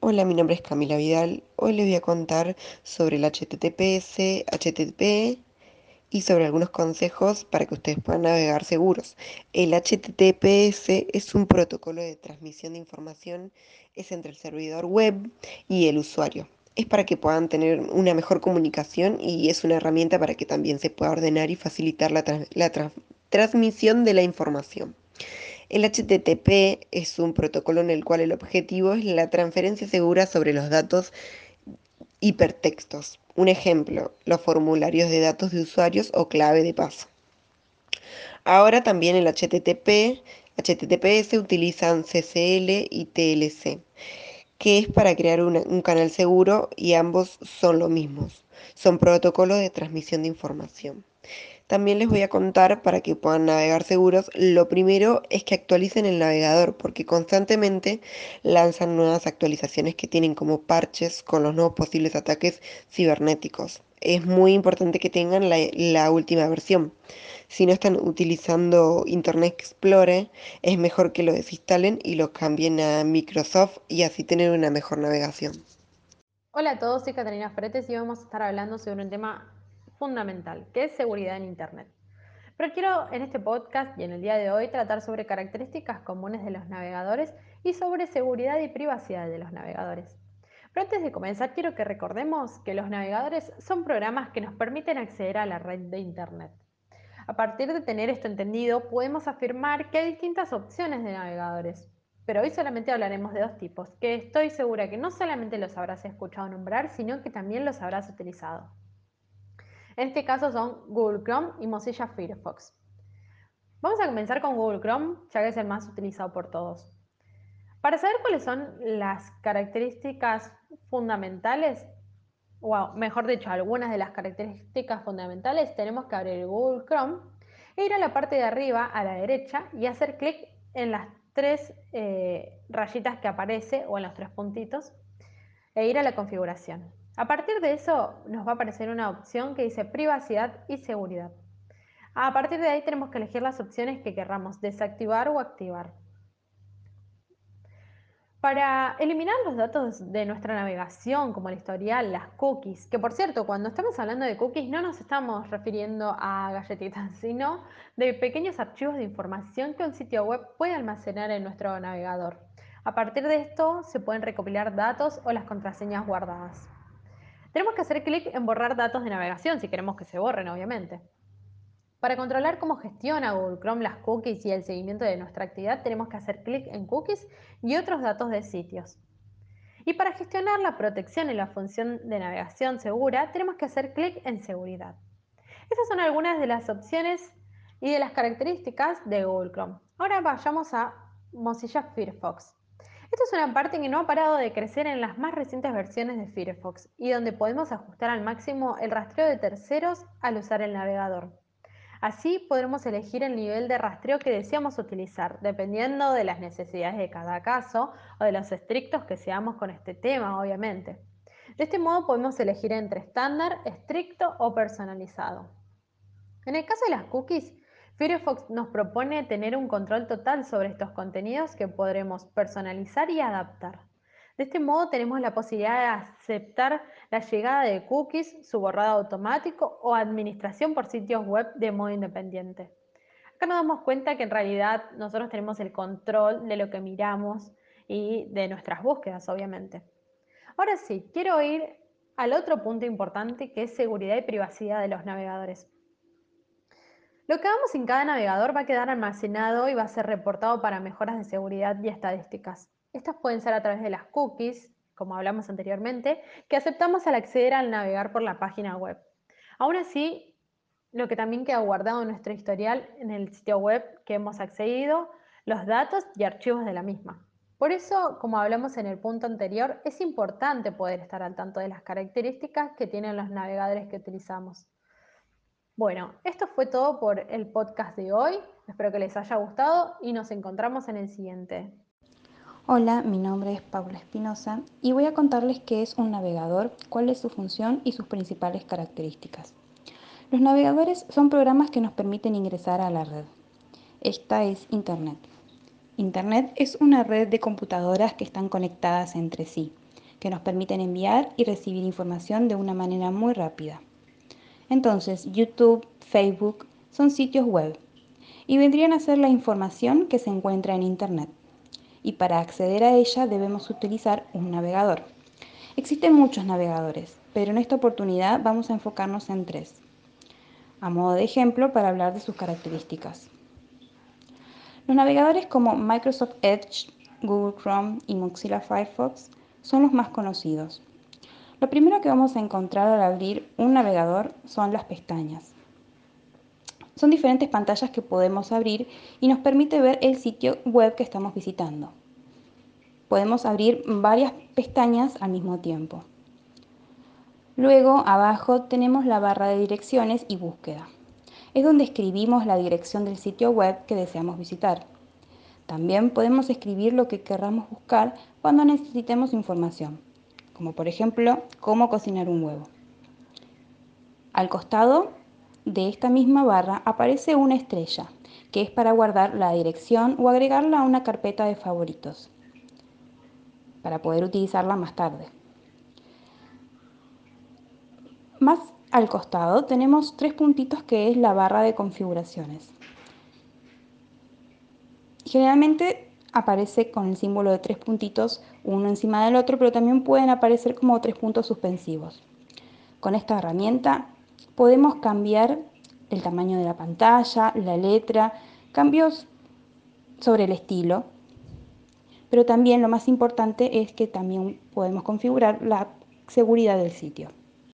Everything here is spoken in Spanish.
Hola, mi nombre es Camila Vidal. Hoy les voy a contar sobre el HTTPS, HTTP y sobre algunos consejos para que ustedes puedan navegar seguros. El HTTPS es un protocolo de transmisión de información, es entre el servidor web y el usuario. Es para que puedan tener una mejor comunicación y es una herramienta para que también se pueda ordenar y facilitar la, la transmisión de la información. El HTTP es un protocolo en el cual el objetivo es la transferencia segura sobre los datos hipertextos. Un ejemplo, los formularios de datos de usuarios o clave de paso. Ahora también el HTTP, HTTPS utilizan CCL y TLC, que es para crear un canal seguro y ambos son lo mismos. Son protocolos de transmisión de información. También les voy a contar para que puedan navegar seguros. Lo primero es que actualicen el navegador porque constantemente lanzan nuevas actualizaciones que tienen como parches con los nuevos posibles ataques cibernéticos. Es muy importante que tengan la, última versión. Si no están utilizando Internet Explorer, es mejor que lo desinstalen y lo cambien a Microsoft y así tener una mejor navegación. Hola a todos, soy Catalina Fretes y vamos a estar hablando sobre un tema fundamental, que es seguridad en Internet. Pero quiero en este podcast y en el día de hoy tratar sobre características comunes de los navegadores y sobre seguridad y privacidad de los navegadores. Pero antes de comenzar, quiero que recordemos que los navegadores son programas que nos permiten acceder a la red de Internet. A partir de tener esto entendido, podemos afirmar que hay distintas opciones de navegadores. Pero hoy solamente hablaremos de dos tipos, que estoy segura que no solamente los habrás escuchado nombrar, sino que también los habrás utilizado. En este caso son Google Chrome y Mozilla Firefox. Vamos a comenzar con Google Chrome, ya que es el más utilizado por todos. Para saber cuáles son las características fundamentales, o mejor dicho, algunas de las características fundamentales, tenemos que abrir Google Chrome e ir a la parte de arriba, a la derecha, y hacer clic en las tres eh, rayitas que aparece, o en los tres puntitos, e ir a la configuración. A partir de eso nos va a aparecer una opción que dice privacidad y seguridad. A partir de ahí tenemos que elegir las opciones que querramos desactivar o activar. Para eliminar los datos de nuestra navegación, como el historial, las cookies, que por cierto, cuando estamos hablando de cookies no nos estamos refiriendo a galletitas, sino de pequeños archivos de información que un sitio web puede almacenar en nuestro navegador. A partir de esto se pueden recopilar datos o las contraseñas guardadas. Tenemos que hacer clic en borrar datos de navegación si queremos que se borren, obviamente. Para controlar cómo gestiona Google Chrome las cookies y el seguimiento de nuestra actividad, tenemos que hacer clic en cookies y otros datos de sitios. Y para gestionar la protección y la función de navegación segura, tenemos que hacer clic en seguridad. Esas son algunas de las opciones y de las características de Google Chrome. Ahora vayamos a Mozilla Firefox. Esta es una parte que no ha parado de crecer en las más recientes versiones de Firefox y donde podemos ajustar al máximo el rastreo de terceros al usar el navegador. Así podremos elegir el nivel de rastreo que deseamos utilizar, dependiendo de las necesidades de cada caso o de los estrictos que seamos con este tema, obviamente. De este modo podemos elegir entre estándar, estricto o personalizado. En el caso de las cookies, Firefox nos propone tener un control total sobre estos contenidos que podremos personalizar y adaptar. De este modo tenemos la posibilidad de aceptar la llegada de cookies, su borrado automático o administración por sitios web de modo independiente. Acá nos damos cuenta que en realidad nosotros tenemos el control de lo que miramos y de nuestras búsquedas, obviamente. Ahora sí, quiero ir al otro punto importante que es seguridad y privacidad de los navegadores. Lo que hagamos en cada navegador va a quedar almacenado y va a ser reportado para mejoras de seguridad y estadísticas. Estas pueden ser a través de las cookies, como hablamos anteriormente, que aceptamos al acceder al navegar por la página web. Aún así, lo que también queda guardado en nuestro historial en el sitio web que hemos accedido, los datos y archivos de la misma. Por eso, como hablamos en el punto anterior, es importante poder estar al tanto de las características que tienen los navegadores que utilizamos. Bueno, esto fue todo por el podcast de hoy. Espero que les haya gustado y nos encontramos en el siguiente. Hola, mi nombre es Paula Espinosa y voy a contarles qué es un navegador, cuál es su función y sus principales características. Los navegadores son programas que nos permiten ingresar a la red. Esta es Internet. Internet es una red de computadoras que están conectadas entre sí. que nos permiten enviar y recibir información de una manera muy rápida. Entonces, YouTube, Facebook son sitios web y vendrían a ser la información que se encuentra en Internet. Y para acceder a ella debemos utilizar un navegador. Existen muchos navegadores, pero en esta oportunidad vamos a enfocarnos en tres, a modo de ejemplo para hablar de sus características. Los navegadores como Microsoft Edge, Google Chrome y Mozilla Firefox son los más conocidos. Lo primero que vamos a encontrar al abrir un navegador son las pestañas. Son diferentes pantallas que podemos abrir y nos permite ver el sitio web que estamos visitando. Podemos abrir varias pestañas al mismo tiempo. Luego, abajo tenemos la barra de direcciones y búsqueda. Es donde escribimos la dirección del sitio web que deseamos visitar. También podemos escribir lo que querramos buscar cuando necesitemos información, como por ejemplo cómo cocinar un huevo. Al costado de esta misma barra aparece una estrella, que es para guardar la dirección o agregarla a una carpeta de favoritos, para poder utilizarla más tarde. Más al costado tenemos tres puntitos que es la barra de configuraciones. Generalmente aparece con el símbolo de tres puntitos uno encima del otro, pero también pueden aparecer como tres puntos suspensivos. Con esta herramienta podemos cambiar el tamaño de la pantalla, la letra, cambios sobre el estilo, pero también lo más importante es que también podemos configurar la seguridad del sitio.